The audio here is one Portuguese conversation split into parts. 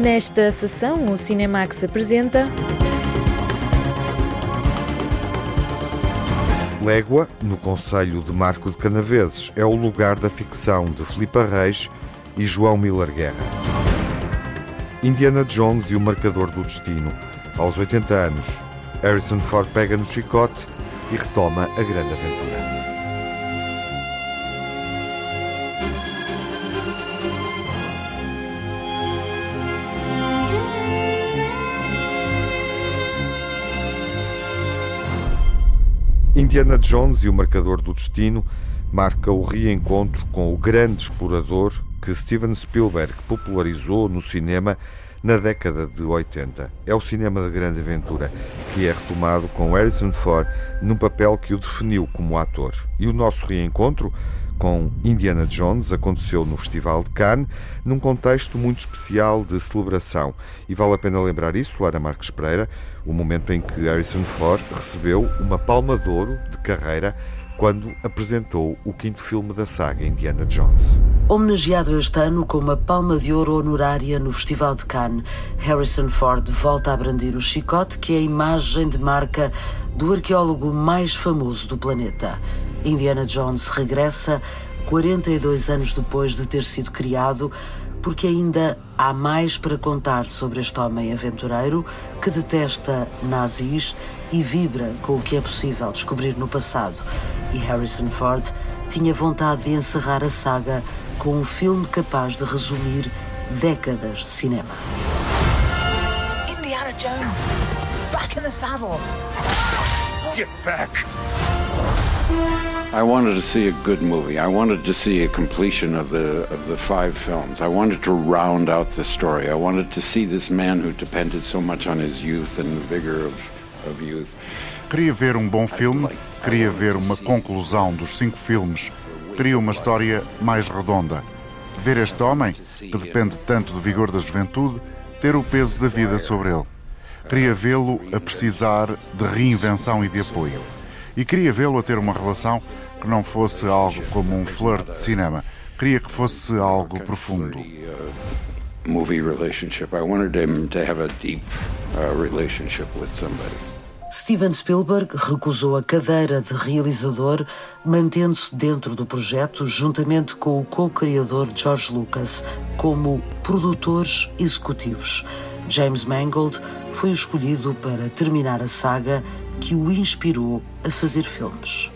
Nesta sessão, o Cinemax apresenta. Légua, no Conselho de Marco de Canaveses, é o lugar da ficção de Filipe Reis e João Miller Guerra. Indiana Jones e o Marcador do Destino. Aos 80 anos, Harrison Ford pega no chicote e retoma a grande aventura. Indiana Jones e o Marcador do Destino marca o reencontro com o grande explorador que Steven Spielberg popularizou no cinema na década de 80. É o cinema da grande aventura, que é retomado com Harrison Ford num papel que o definiu como ator. E o nosso reencontro com Indiana Jones aconteceu no Festival de Cannes, num contexto muito especial de celebração. E vale a pena lembrar isso, Lara Marques Pereira, o momento em que Harrison Ford recebeu uma palma de ouro de carreira quando apresentou o quinto filme da saga Indiana Jones. Homenageado este ano com uma palma de ouro honorária no Festival de Cannes, Harrison Ford volta a brandir o chicote que é a imagem de marca do arqueólogo mais famoso do planeta. Indiana Jones regressa 42 anos depois de ter sido criado, porque ainda há mais para contar sobre este homem aventureiro que detesta nazis e vibra com o que é possível descobrir no passado. E Harrison Ford tinha vontade de encerrar a saga com um filme capaz de resumir décadas de cinema. Indiana Jones, back in the saddle. Get back. I wanted to see a good movie. I wanted to see a completion of the of the five films. I wanted to round out the story. I wanted to see this man who depended so much on his youth and the vigor of. Queria ver um bom filme, queria ver uma conclusão dos cinco filmes, queria uma história mais redonda. Ver este homem, que depende tanto do vigor da juventude, ter o peso da vida sobre ele. Queria vê-lo a precisar de reinvenção e de apoio. E queria vê-lo a ter uma relação que não fosse algo como um flirt de cinema. Queria que fosse algo profundo. Movie relationship. I wanted him to have a deep uh, relationship with somebody. Steven Spielberg recusou a cadeira de realizador, mantendo-se dentro do projeto juntamente com o co-criador George Lucas como produtores executivos. James Mangold foi escolhido para terminar a saga que o inspirou a fazer filmes.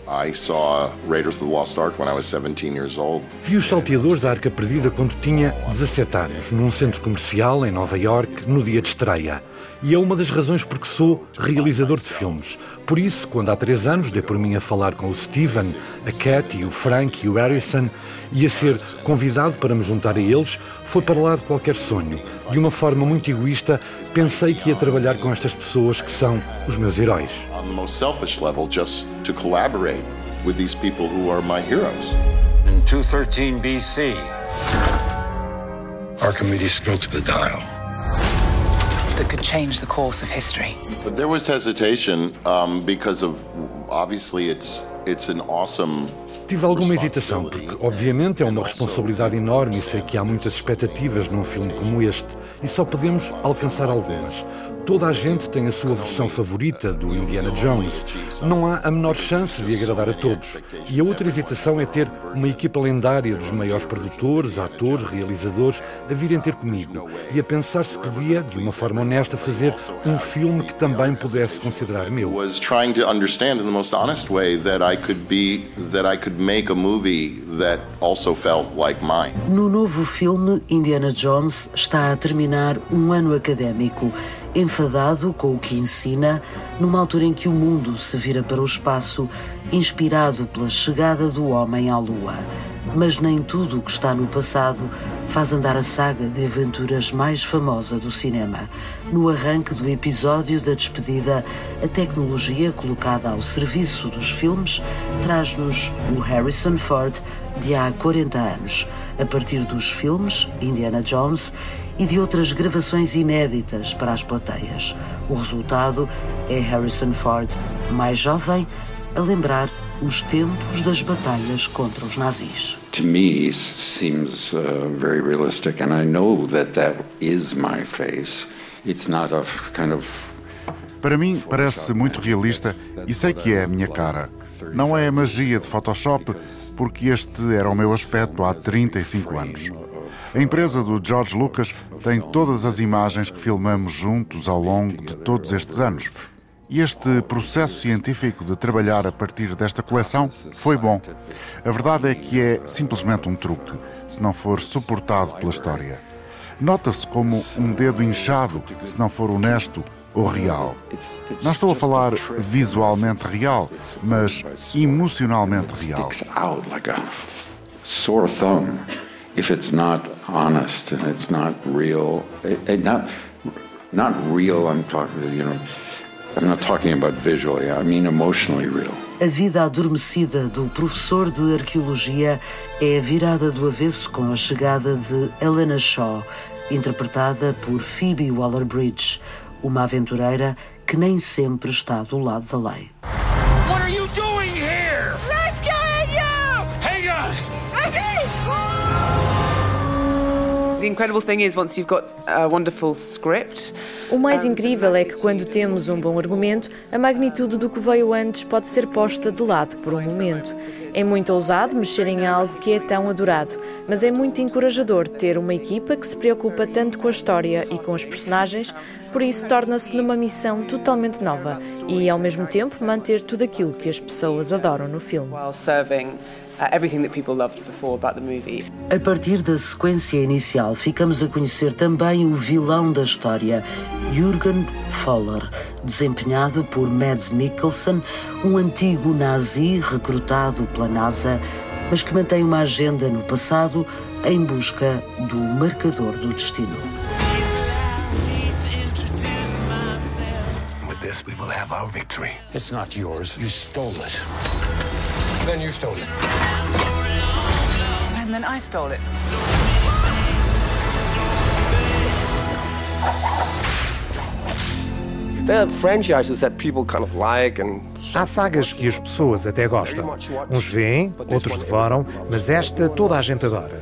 Vi os salteadores da Arca Perdida quando tinha 17 anos, num centro comercial em Nova York, no dia de estreia. E é uma das razões porque sou realizador de filmes. Por isso, quando há três anos dei por mim a falar com o Steven, a Katy, o Frank e o Harrison e a ser convidado para me juntar a eles, foi para lá de qualquer sonho. De uma forma muito egoísta, pensei que ia trabalhar com estas pessoas que são os meus heróis. On the most selfish level, just to collaborate with these people who are my heroes. In 213 BC, Archimedes to the dial. That could change the course of history. There was hesitation um, because of obviously it's it's an awesome Tive alguma hesitação, porque obviamente é uma responsabilidade enorme e sei que há muitas expectativas num filme como este e só podemos alcançar algumas. Toda a gente tem a sua versão favorita do Indiana Jones. Não há a menor chance de agradar a todos. E a outra hesitação é ter uma equipa lendária dos maiores produtores, atores, realizadores a virem ter comigo e a pensar se podia, de uma forma honesta, fazer um filme que também pudesse considerar meu. was trying to understand in the most honest way that I could be that I could make a movie that also felt like mine. No novo filme, Indiana Jones está a terminar um ano académico, enfadado com o que ensina, numa altura em que o mundo se vira para o espaço, inspirado pela chegada do homem à Lua. Mas nem tudo o que está no passado faz andar a saga de aventuras mais famosa do cinema. No arranque do episódio da despedida, a tecnologia colocada ao serviço dos filmes traz-nos o Harrison Ford de há 40 anos, a partir dos filmes Indiana Jones e de outras gravações inéditas para as plateias. O resultado é Harrison Ford, mais jovem, a lembrar os tempos das batalhas contra os nazis. To me, seems uh, very realistic, and I know that that is my face. It's not a kind of para mim, parece muito realista e sei que é a minha cara. Não é a magia de Photoshop, porque este era o meu aspecto há 35 anos. A empresa do George Lucas tem todas as imagens que filmamos juntos ao longo de todos estes anos. E este processo científico de trabalhar a partir desta coleção foi bom. A verdade é que é simplesmente um truque, se não for suportado pela história. Nota-se como um dedo inchado, se não for honesto ou real. Não estou a falar visualmente real, mas emocionalmente real. If it's not honest and it's not real. Not, not real, I'm talking, you know, I'm not talking about visually, I mean emotionally real. A vida adormecida do professor de arqueologia é virada do avesso com a chegada de Helena Shaw, interpretada por Phoebe Waller-Bridge, uma aventureira que nem sempre está do lado da lei. O mais incrível é que quando temos um bom argumento, a magnitude do que veio antes pode ser posta de lado por um momento. É muito ousado mexer em algo que é tão adorado, mas é muito encorajador ter uma equipa que se preocupa tanto com a história e com os personagens, por isso torna-se numa missão totalmente nova e, ao mesmo tempo, manter tudo aquilo que as pessoas adoram no filme. A partir da sequência inicial, ficamos a conhecer também o vilão da história, Jürgen Voller, desempenhado por Mads Mikkelsen, um antigo nazi recrutado pela NASA, mas que mantém uma agenda no passado em busca do marcador do destino. With this, we will have our victory. It's not yours. You stole it. Then you stole it. And then I stole it. Há sagas que as pessoas até gostam. Uns veem, outros devoram, mas esta toda a gente adora.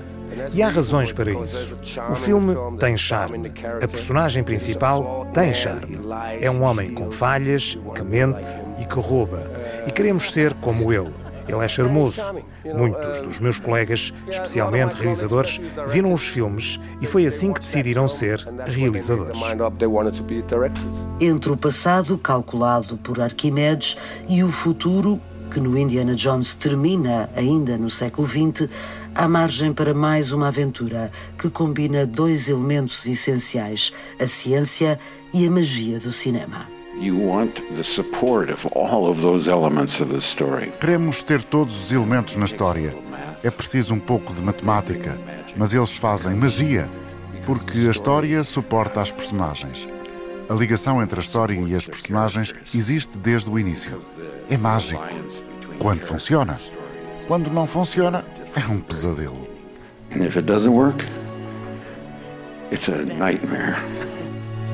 E há razões para isso. O filme tem charme. A personagem principal tem charme. É um homem com falhas, que mente e que rouba. E queremos ser como ele. Ele é charmoso. Muitos dos meus colegas, especialmente realizadores, viram os filmes e foi assim que decidiram ser realizadores. Entre o passado, calculado por Arquimedes, e o futuro, que no Indiana Jones termina ainda no século XX, há margem para mais uma aventura que combina dois elementos essenciais: a ciência e a magia do cinema. Queremos ter todos os elementos na história. É preciso um pouco de matemática, mas eles fazem magia, porque a história suporta as personagens. A ligação entre a história e as personagens existe desde o início. É mágico. Quando funciona. Quando não funciona, é um pesadelo. And if it doesn't work, it's a nightmare.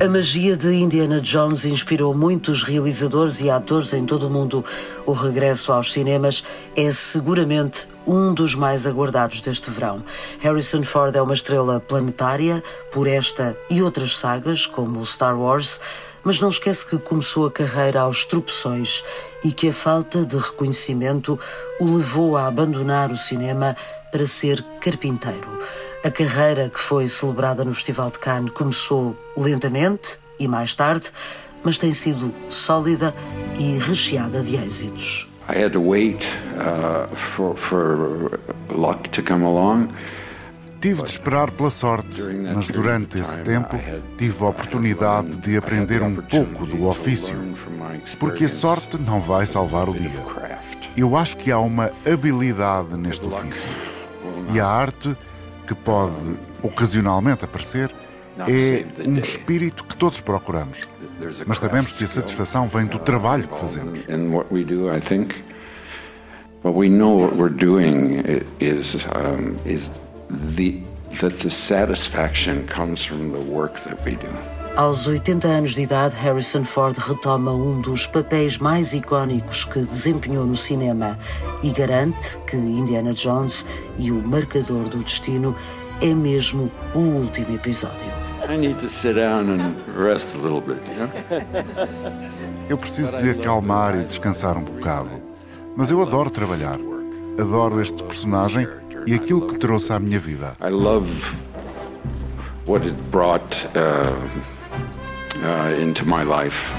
A magia de Indiana Jones inspirou muitos realizadores e atores em todo o mundo. O regresso aos cinemas é seguramente um dos mais aguardados deste verão. Harrison Ford é uma estrela planetária por esta e outras sagas, como Star Wars, mas não esquece que começou a carreira aos tropeções e que a falta de reconhecimento o levou a abandonar o cinema para ser carpinteiro. A carreira que foi celebrada no Festival de Cannes começou lentamente e mais tarde, mas tem sido sólida e recheada de êxitos. I had to wait uh, for, for luck to come along. Tive de esperar pela sorte, mas durante esse tempo tive a oportunidade de aprender um pouco do ofício, porque a sorte não vai salvar o dia. Eu acho que há uma habilidade neste ofício e a arte que pode ocasionalmente aparecer é um espírito que todos procuramos. Mas sabemos que a satisfação vem do trabalho que fazemos. What we know what we're doing is um, is the that the satisfaction comes from the work that we do. Aos 80 anos de idade, Harrison Ford retoma um dos papéis mais icónicos que desempenhou no cinema e garante que Indiana Jones e o Marcador do Destino é mesmo o último episódio. I need to sit down and rest a little bit, you know? Eu preciso de acalmar e descansar um bocado. Mas eu adoro trabalhar. Adoro este personagem e aquilo que trouxe à minha vida. I love what it brought uh, uh, into my life.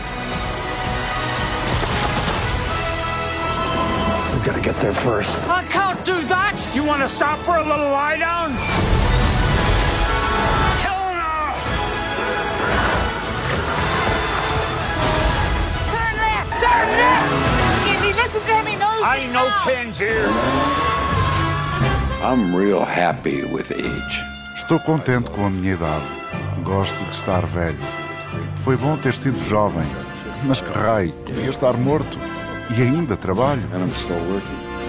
We gotta get there first. I can't do that! You want to stop for a little lie down? Helena! Turn left! Turn left! Indy, listen to me, no! I know Ken's here. I'm real happy with age. Estou contente com a minha idade. Gosto de estar velho. Foi bom ter sido jovem. Mas que raio, podia estar morto. E ainda trabalho.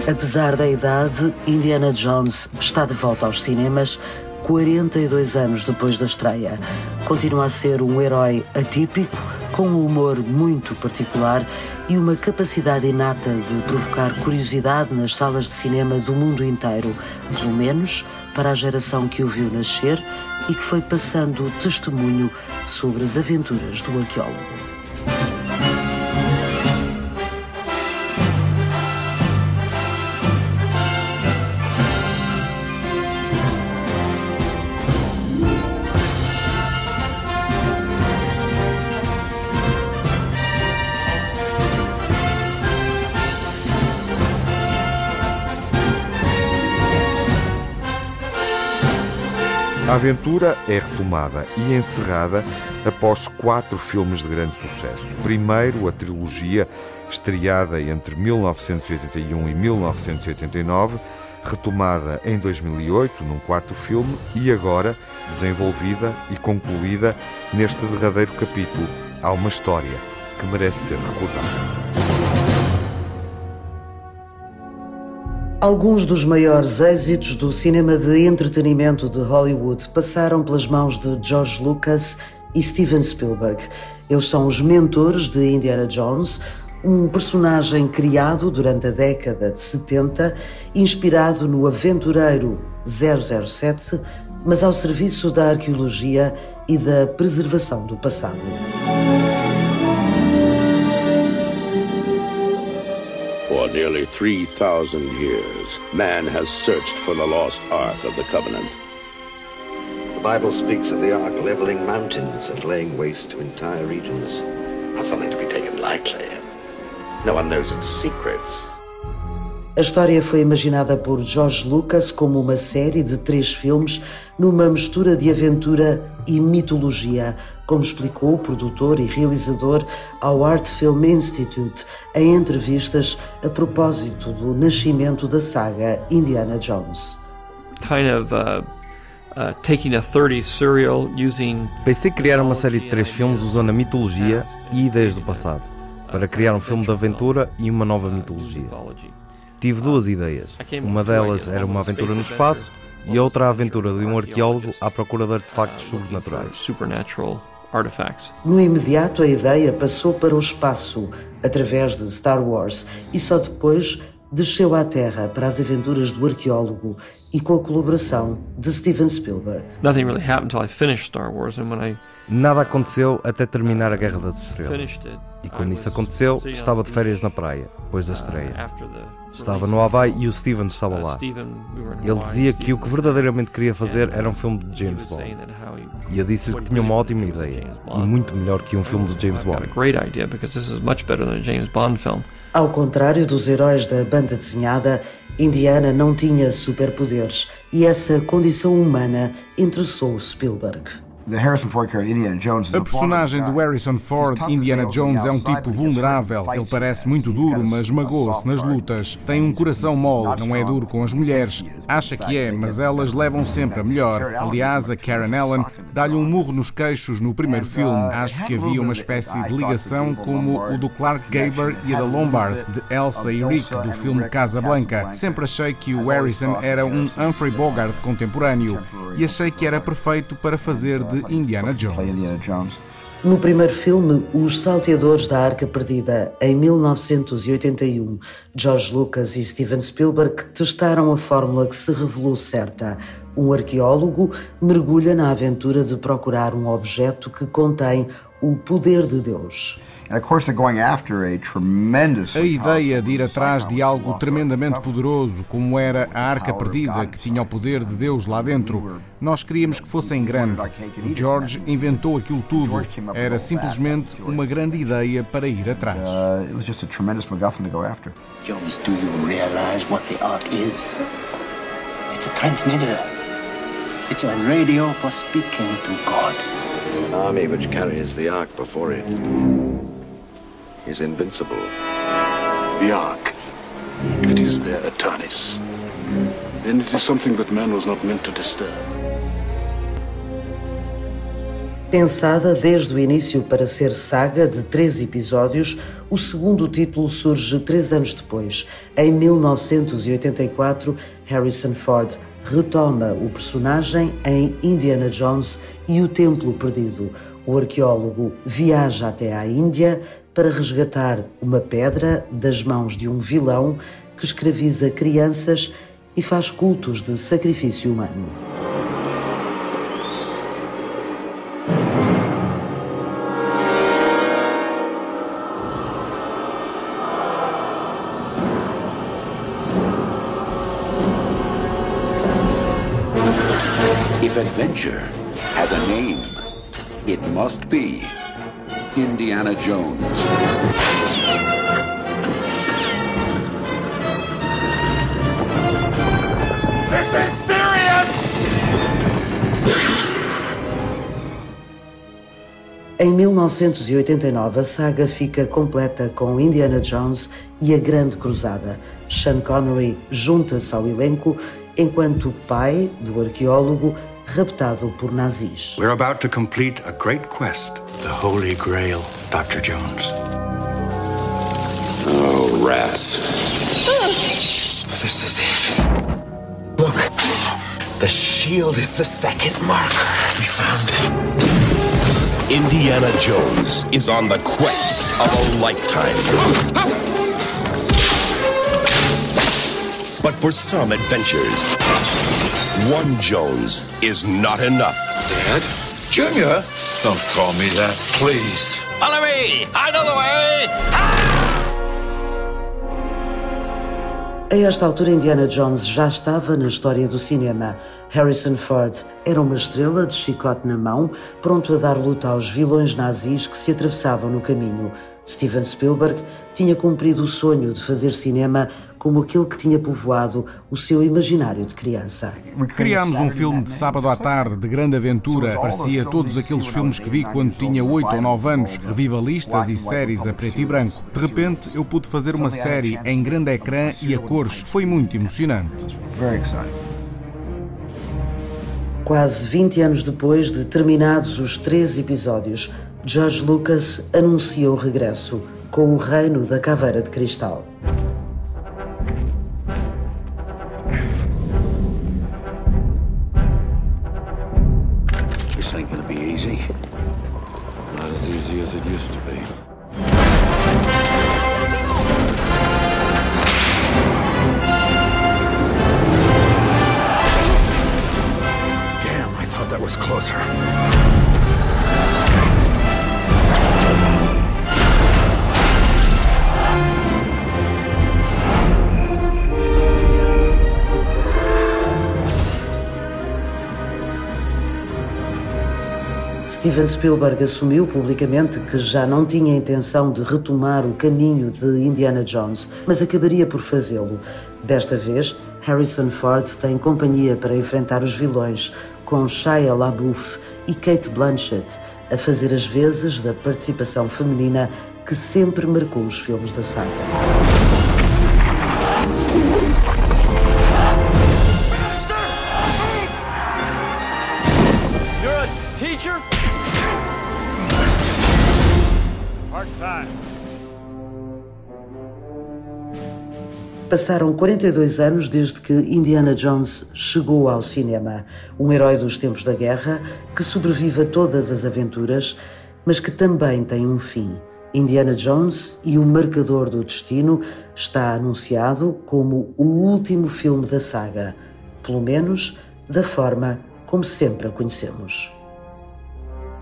Apesar da idade, Indiana Jones está de volta aos cinemas 42 anos depois da estreia. Continua a ser um herói atípico, com um humor muito particular e uma capacidade inata de provocar curiosidade nas salas de cinema do mundo inteiro, pelo menos para a geração que o viu nascer e que foi passando testemunho sobre as aventuras do arqueólogo. A aventura é retomada e encerrada após quatro filmes de grande sucesso. Primeiro, a trilogia, estreada entre 1981 e 1989, retomada em 2008 num quarto filme e agora desenvolvida e concluída neste derradeiro capítulo. Há uma história que merece ser recordada. Alguns dos maiores êxitos do cinema de entretenimento de Hollywood passaram pelas mãos de George Lucas e Steven Spielberg. Eles são os mentores de Indiana Jones, um personagem criado durante a década de 70, inspirado no aventureiro 007, mas ao serviço da arqueologia e da preservação do passado. Nearly 3,000 years, man has searched for the lost Ark of the Covenant. The Bible speaks of the Ark leveling mountains and laying waste to entire regions. Not something to be taken lightly. No one knows its secrets. A história foi imaginada por George Lucas como uma série de três filmes numa mistura de aventura e mitologia, como explicou o produtor e realizador ao Art Film Institute em entrevistas a propósito do nascimento da saga Indiana Jones. Kind of uh, uh, taking a 30 serial using Pensei criar uma série de três filmes usando a mitologia e ideias do passado, para criar um filme de aventura e uma nova mitologia. Tive duas ideias. Uma delas era uma aventura no espaço e outra a aventura de um arqueólogo à procura de artefactos sobrenaturais. Artifacts. No imediato, a ideia passou para o espaço através de Star Wars e só depois desceu à Terra para as aventuras do arqueólogo e com a colaboração de Steven Spielberg. Nothing really happened until I finished Star Wars, and when I Nada aconteceu até terminar a Guerra das Estrelas. E quando isso aconteceu, estava de férias na praia, depois da estreia. after the Estava no Havaí e o Steven estava lá. Were in Ele dizia que o que verdadeiramente queria fazer era um filme de James Bond. E eu disse-lhe que tinha uma ótima ideia, e muito melhor que um filme de James Bond. great idea because this is much better than a James Bond film. Ao contrário dos heróis da banda desenhada, Indiana não tinha superpoderes e essa condição humana interessou Spielberg. A personagem do Harrison Ford, Indiana Jones, é um tipo vulnerável. Ele parece muito duro, mas magoa-se nas lutas. Tem um coração mole, não é duro com as mulheres. Acha que é, mas elas levam sempre a melhor. Aliás, a Karen Allen dá-lhe um murro nos queixos no primeiro filme. Acho que havia uma espécie de ligação como o do Clark Gable e a da Lombard, de Elsa e Rick, do filme Casablanca. Sempre achei que o Harrison era um Humphrey Bogart contemporâneo e achei que era perfeito para fazer de de Indiana Jones. No primeiro filme, Os Salteadores da Arca Perdida, em 1981, George Lucas e Steven Spielberg testaram a fórmula que se revelou certa. Um arqueólogo mergulha na aventura de procurar um objeto que contém o poder de Deus. A ideia de ir atrás de algo tremendamente poderoso, como era a Arca Perdida, que tinha o poder de Deus lá dentro, nós queríamos que fosse em grande. George inventou aquilo tudo. Era simplesmente uma grande ideia para ir atrás. Jones, do you realize what the Ark is? It's a transmitter. It's a radio for speaking to God. An army which carries the Ark before it is invincible. The Ark, if it is their Eternis, then it is something that man was not meant to disturb. Pensada desde o início para ser saga de três episódios, o segundo título surge três anos depois. Em 1984, Harrison Ford retoma o personagem em Indiana Jones e o Templo Perdido. O arqueólogo viaja até à Índia para resgatar uma pedra das mãos de um vilão que escraviza crianças e faz cultos de sacrifício humano. Adventure has a name, it must be Indiana Jones. This is serious! Em 1989, a saga fica completa com Indiana Jones e a Grande Cruzada. Sean Connery junta-se ao elenco enquanto pai do arqueólogo raptado por nazis. We're about to complete a great quest, the Holy Grail, Dr. Jones. Oh, rats. This is it. Look, the shield is the second marker. We found it. Indiana Jones is on the quest of a lifetime. But for some adventures, one Jones is not enough. Dad? Junior? Don't call me that, please. Follow me! I know the way! A esta altura, Indiana Jones já estava na história do cinema. Harrison Ford era uma estrela de chicote na mão, pronto a dar luta aos vilões nazis que se atravessavam no caminho. Steven Spielberg tinha cumprido o sonho de fazer cinema como aquele que tinha povoado o seu imaginário de criança. Criámos um filme de sábado à tarde, de grande aventura. Parecia todos aqueles filmes que vi quando tinha 8 ou 9 anos, revivalistas e séries a preto e branco. De repente, eu pude fazer uma série em grande ecrã e a cores. Foi muito emocionante. Quase 20 anos depois de terminados os três episódios, George Lucas anuncia o regresso com o Reino da Caveira de Cristal. Used to be. Steven Spielberg assumiu publicamente que já não tinha intenção de retomar o caminho de Indiana Jones, mas acabaria por fazê-lo. Desta vez, Harrison Ford tem companhia para enfrentar os vilões, com Shia LaBeouf e Kate Blanchett a fazer as vezes da participação feminina que sempre marcou os filmes da saga. Passaram 42 anos desde que Indiana Jones chegou ao cinema. Um herói dos tempos da guerra que sobrevive a todas as aventuras, mas que também tem um fim. Indiana Jones e o Marcador do Destino está anunciado como o último filme da saga, pelo menos da forma como sempre a conhecemos.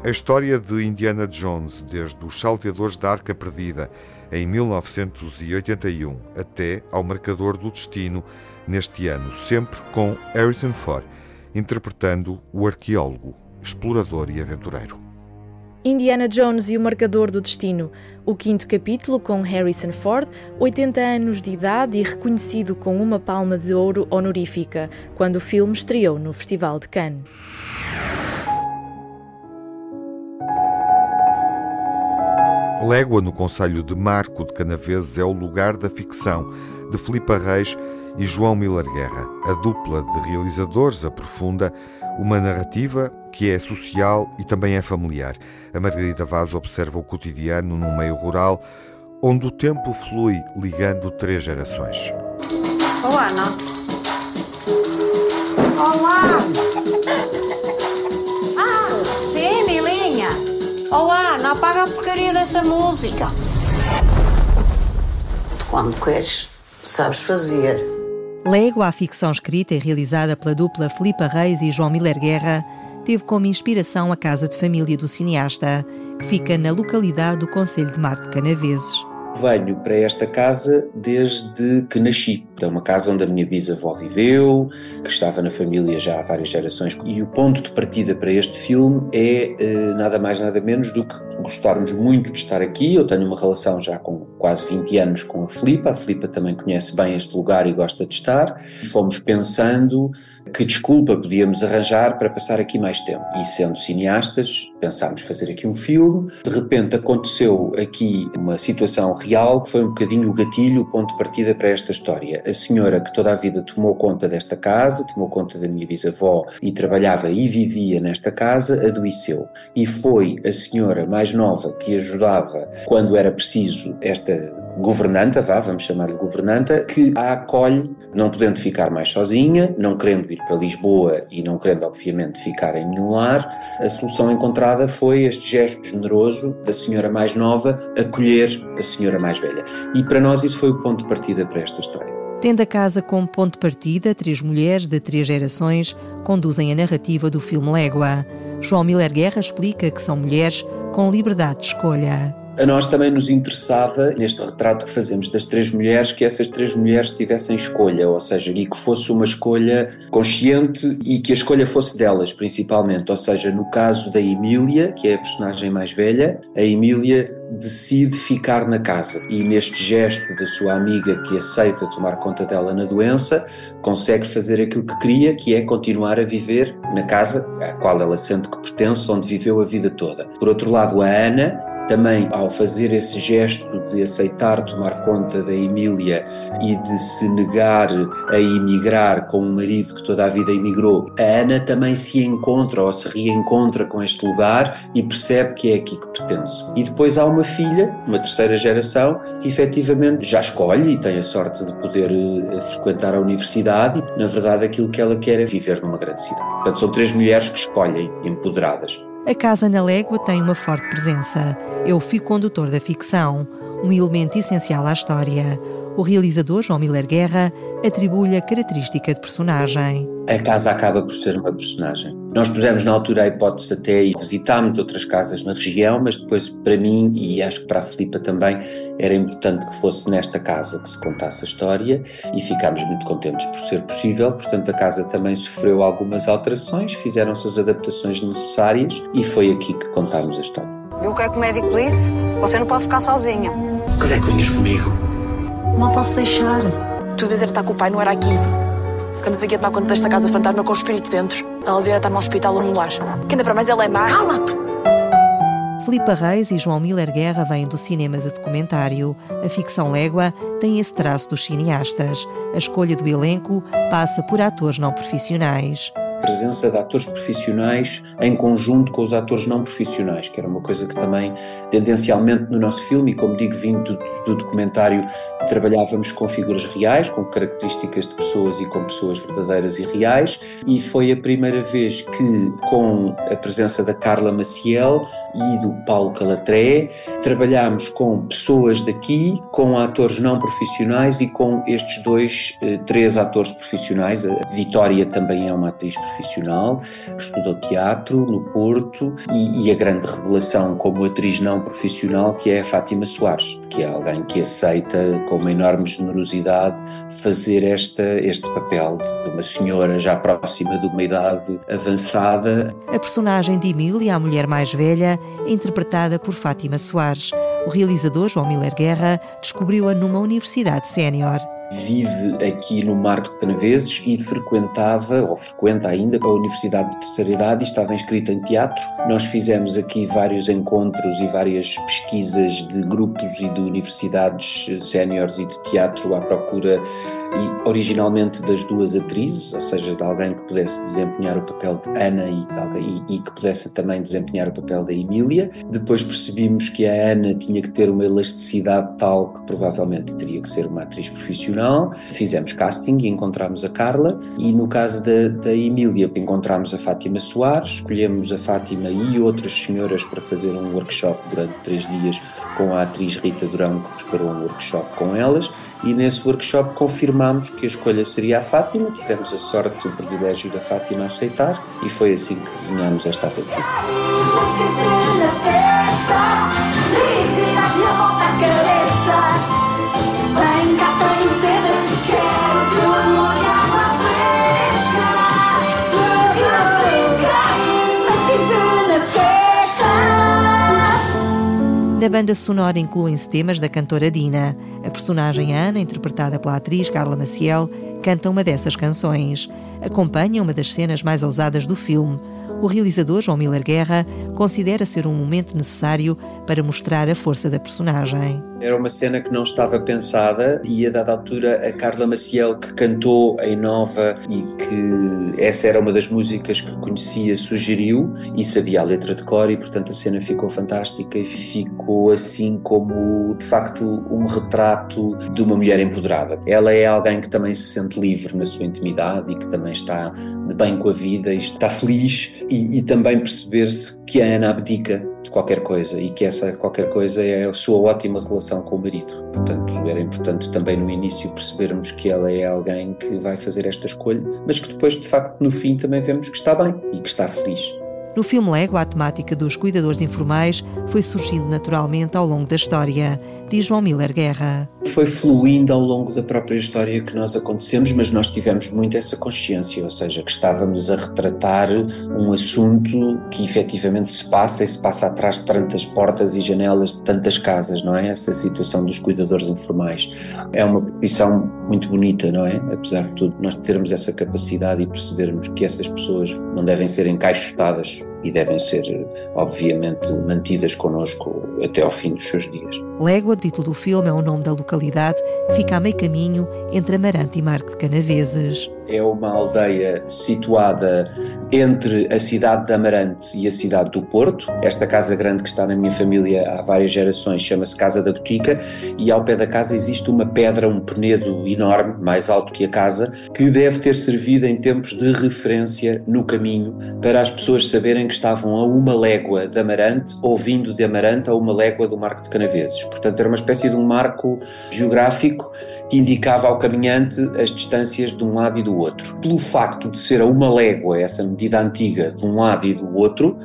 A história de Indiana Jones, desde os salteadores da Arca Perdida, em 1981, até ao Marcador do Destino, neste ano, sempre com Harrison Ford, interpretando o arqueólogo, explorador e aventureiro. Indiana Jones e o Marcador do Destino, o quinto capítulo com Harrison Ford, 80 anos de idade e reconhecido com uma palma de ouro honorífica, quando o filme estreou no Festival de Cannes. Légua no Conselho de Marco de Canaveses é o lugar da ficção de Filipe Reis e João Miller Guerra. A dupla de realizadores aprofunda uma narrativa que é social e também é familiar. A Margarida Vaz observa o cotidiano num meio rural onde o tempo flui ligando três gerações. Olá, Ana. Olá! Ah, sim, Milinha. Olá, apaga a porcaria dessa música. Quando queres, sabes fazer. Lego, a ficção escrita e realizada pela dupla Filipa Reis e João Miller Guerra, teve como inspiração a casa de família do cineasta, que fica na localidade do Conselho de Mar de Canaveses. Venho para esta casa desde que nasci. É uma casa onde a minha bisavó viveu, que estava na família já há várias gerações. E o ponto de partida para este filme é eh, nada mais nada menos do que gostarmos muito de estar aqui. Eu tenho uma relação já com quase 20 anos com a Filipa. A Filipa também conhece bem este lugar e gosta de estar. Fomos pensando que desculpa podíamos arranjar para passar aqui mais tempo. E sendo cineastas, pensámos fazer aqui um filme. De repente aconteceu aqui uma situação real que foi um bocadinho o gatilho, o ponto de partida para esta história. A senhora que toda a vida tomou conta desta casa, tomou conta da minha bisavó e trabalhava e vivia nesta casa, adoeceu. E foi a senhora mais nova que ajudava quando era preciso esta governanta, vá, vamos chamar-lhe governanta, que a acolhe, não podendo ficar mais sozinha, não querendo ir para Lisboa e não querendo, obviamente, ficar em nenhum lar, a solução encontrada foi este gesto generoso da senhora mais nova acolher a senhora mais velha. E para nós isso foi o ponto de partida para esta história. Tendo a casa como ponto de partida, três mulheres de três gerações conduzem a narrativa do filme Légua. João Miller Guerra explica que são mulheres com liberdade de escolha. A nós também nos interessava, neste retrato que fazemos das três mulheres, que essas três mulheres tivessem escolha, ou seja, e que fosse uma escolha consciente e que a escolha fosse delas, principalmente. Ou seja, no caso da Emília, que é a personagem mais velha, a Emília decide ficar na casa e neste gesto da sua amiga que aceita tomar conta dela na doença, consegue fazer aquilo que queria, que é continuar a viver na casa à qual ela sente que pertence, onde viveu a vida toda. Por outro lado, a Ana também ao fazer esse gesto de aceitar tomar conta da Emília e de se negar a emigrar com um marido que toda a vida emigrou, a Ana também se encontra ou se reencontra com este lugar e percebe que é aqui que pertence. E depois há uma filha, uma terceira geração, que efetivamente já escolhe e tem a sorte de poder uh, frequentar a universidade e, na verdade, aquilo que ela quer é viver numa grande cidade. Portanto, são três mulheres que escolhem, empoderadas. A Casa na Légua tem uma forte presença. É o fio condutor da ficção, um elemento essencial à história. O realizador, João Miller Guerra, atribui-lhe a característica de personagem. A casa acaba por ser uma personagem. Nós pusemos na altura a hipótese até e visitámos outras casas na região, mas depois para mim e acho que para a Filipa também era importante que fosse nesta casa que se contasse a história e ficámos muito contentes por ser possível. Portanto, a casa também sofreu algumas alterações, fizeram-se as adaptações necessárias e foi aqui que contámos a história. Eu quero que o médico disse, você não pode ficar sozinha. Quer que venhas comigo? Não posso deixar. Tu deves estar com o pai, não era aqui. Ficamos aqui a tomar conta desta casa fantasma com o espírito dentro. Ela devia estar no hospital ou no lar. Que ainda para mais ela é má. Cala-te! Filipe Reis e João Miller Guerra vêm do cinema de documentário. A ficção légua tem esse traço dos cineastas. A escolha do elenco passa por atores não profissionais. Presença de atores profissionais em conjunto com os atores não profissionais, que era uma coisa que também, tendencialmente no nosso filme, e como digo, vindo do, do documentário, trabalhávamos com figuras reais, com características de pessoas e com pessoas verdadeiras e reais, e foi a primeira vez que, com a presença da Carla Maciel e do Paulo Calatré, trabalhámos com pessoas daqui, com atores não profissionais e com estes dois, eh, três atores profissionais. A Vitória também é uma atriz profissional, estudou teatro no Porto e, e a grande revelação como atriz não profissional que é a Fátima Soares, que é alguém que aceita com uma enorme generosidade fazer esta, este papel de uma senhora já próxima de uma idade avançada. A personagem de Emília, a mulher mais velha, é interpretada por Fátima Soares. O realizador João Miller Guerra descobriu-a numa universidade sénior vive aqui no Marco de Canaveses e frequentava, ou frequenta ainda, a Universidade de Terceira Idade e estava inscrita em teatro. Nós fizemos aqui vários encontros e várias pesquisas de grupos e de universidades séniores e de teatro à procura e originalmente das duas atrizes, ou seja, de alguém que pudesse desempenhar o papel de Ana e, e, e, que pudesse também desempenhar o papel da Emília. Depois percebimos que a Ana tinha que ter uma elasticidade tal que provavelmente teria que ser uma atriz profissional. Fizemos casting e encontramos a Carla e no caso da, da Emília encontramos a Fátima Soares, escolhemos a Fátima e outras senhoras para fazer um workshop durante três dias com a atriz Rita Durão que preparou um workshop com elas e nesse workshop confirmámos que a escolha seria a Fátima, tivemos a sorte e o privilégio da Fátima aceitar e foi assim que desenhamos esta aventura. Na banda sonora incluem-se temas da cantora Dina. A personagem Ana, interpretada pela atriz Carla Maciel, canta uma dessas canções. Acompanha uma das cenas mais ousadas do filme, o realizador João Miller Guerra considera ser um momento necessário para mostrar a força da personagem. Era uma cena que não estava pensada e a dada altura a Carla Maciel que cantou em Nova e que essa era uma das músicas que conhecia sugeriu e sabia a letra de cor e portanto a cena ficou fantástica e ficou assim como de facto um retrato de uma mulher empoderada. Ela é alguém que também se sente livre na sua intimidade e que também está de bem com a vida e está feliz e, e também perceber-se que a Ana abdica de qualquer coisa e que essa qualquer coisa é a sua ótima relação com o marido. Portanto, era importante também no início percebermos que ela é alguém que vai fazer esta escolha, mas que depois, de facto, no fim também vemos que está bem e que está feliz. No filme Lego, a temática dos cuidadores informais foi surgindo naturalmente ao longo da história, diz João Miller Guerra. Foi fluindo ao longo da própria história que nós acontecemos, mas nós tivemos muito essa consciência, ou seja, que estávamos a retratar um assunto que efetivamente se passa e se passa atrás de tantas portas e janelas de tantas casas, não é? Essa situação dos cuidadores informais. É uma profissão muito bonita, não é? Apesar de tudo, nós termos essa capacidade e percebermos que essas pessoas não devem ser encaixotadas e devem ser, obviamente, mantidas connosco até ao fim dos seus dias. Légua, título do filme, é o nome da localidade fica a meio caminho entre Amarante e Marco de Canaveses é uma aldeia situada entre a cidade de Amarante e a cidade do Porto. Esta casa grande que está na minha família há várias gerações chama-se Casa da Botica e ao pé da casa existe uma pedra, um penedo enorme, mais alto que a casa, que deve ter servido em tempos de referência no caminho para as pessoas saberem que estavam a uma légua de Amarante ou vindo de Amarante a uma légua do Marco de Canaveses. Portanto, era uma espécie de um marco geográfico que indicava ao caminhante as distâncias de um lado e do outro. Pelo facto de ser a uma légua, essa medida antiga, de um lado e do outro,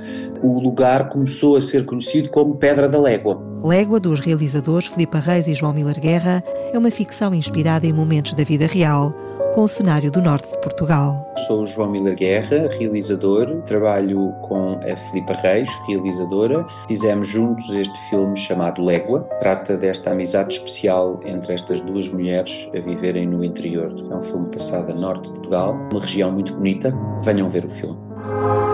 o lugar começou a ser conhecido como Pedra da Légua. Légua, dos realizadores Filipe Reis e João Miller Guerra, é uma ficção inspirada em momentos da vida real com o cenário do norte de Portugal. Sou João Miller Guerra, realizador, trabalho com a Filipa Reis, realizadora. Fizemos juntos este filme chamado Légua. Trata desta amizade especial entre estas duas mulheres a viverem no interior. É um filme passado a norte de Portugal, uma região muito bonita. Venham ver o filme.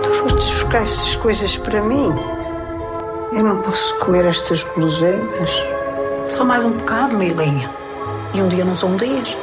Tu foste buscar essas coisas para mim? Eu não posso comer estas guloseimas. Só mais um bocado, Meilinha. E um dia não são dias.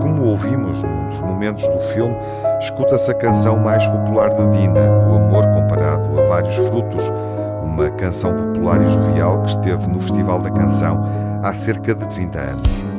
Como ouvimos num dos momentos do filme, escuta-se a canção mais popular de Dina, O Amor Comparado a Vários Frutos, uma canção popular e jovial que esteve no Festival da Canção há cerca de 30 anos.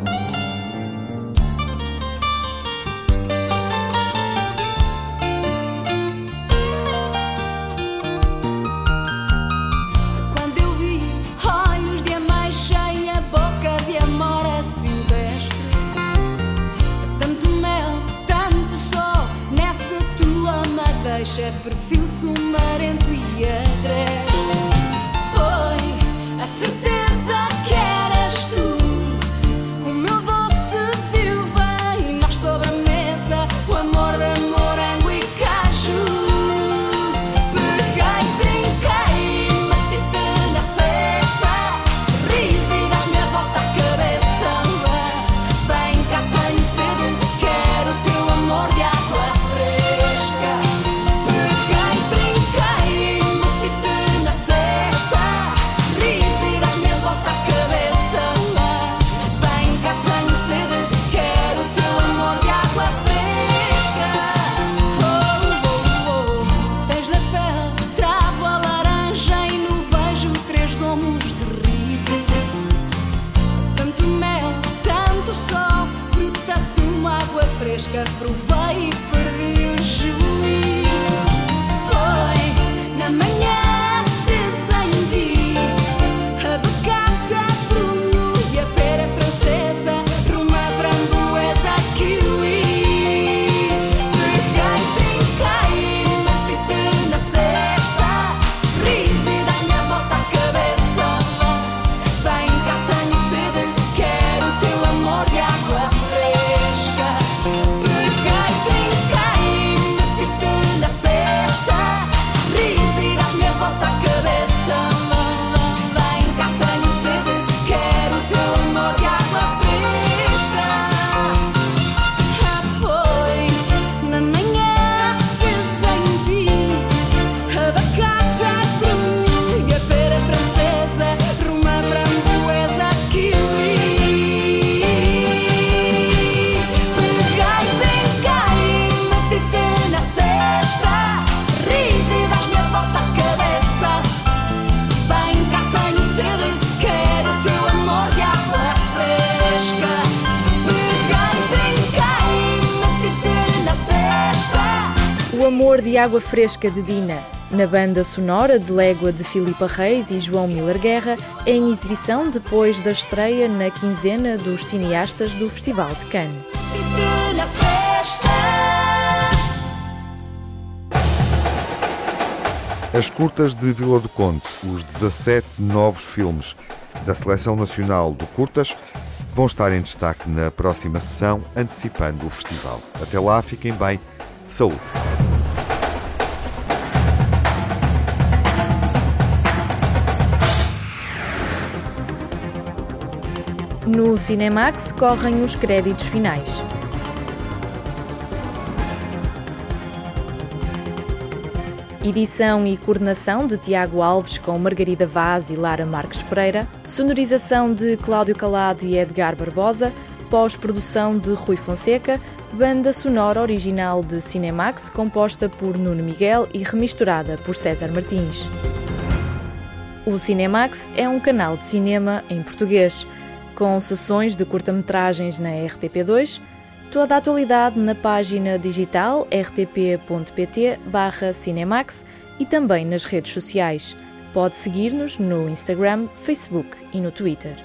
Água Fresca de Dina, na banda sonora de Légua de Filipa Reis e João Miller Guerra, em exibição depois da estreia na quinzena dos cineastas do Festival de Cannes. As curtas de Vila do Conde, os 17 novos filmes da Seleção Nacional do Curtas, vão estar em destaque na próxima sessão, antecipando o festival. Até lá, fiquem bem. Saúde! No Cinemax correm os créditos finais. Edição e coordenação de Tiago Alves com Margarida Vaz e Lara Marques Pereira. Sonorização de Cláudio Calado e Edgar Barbosa. Pós-produção de Rui Fonseca. Banda sonora original de Cinemax composta por Nuno Miguel e remisturada por César Martins. O Cinemax é um canal de cinema em português com sessões de curta-metragens na RTP2, toda a atualidade na página digital rtp.pt/cinemax e também nas redes sociais. Pode seguir-nos no Instagram, Facebook e no Twitter.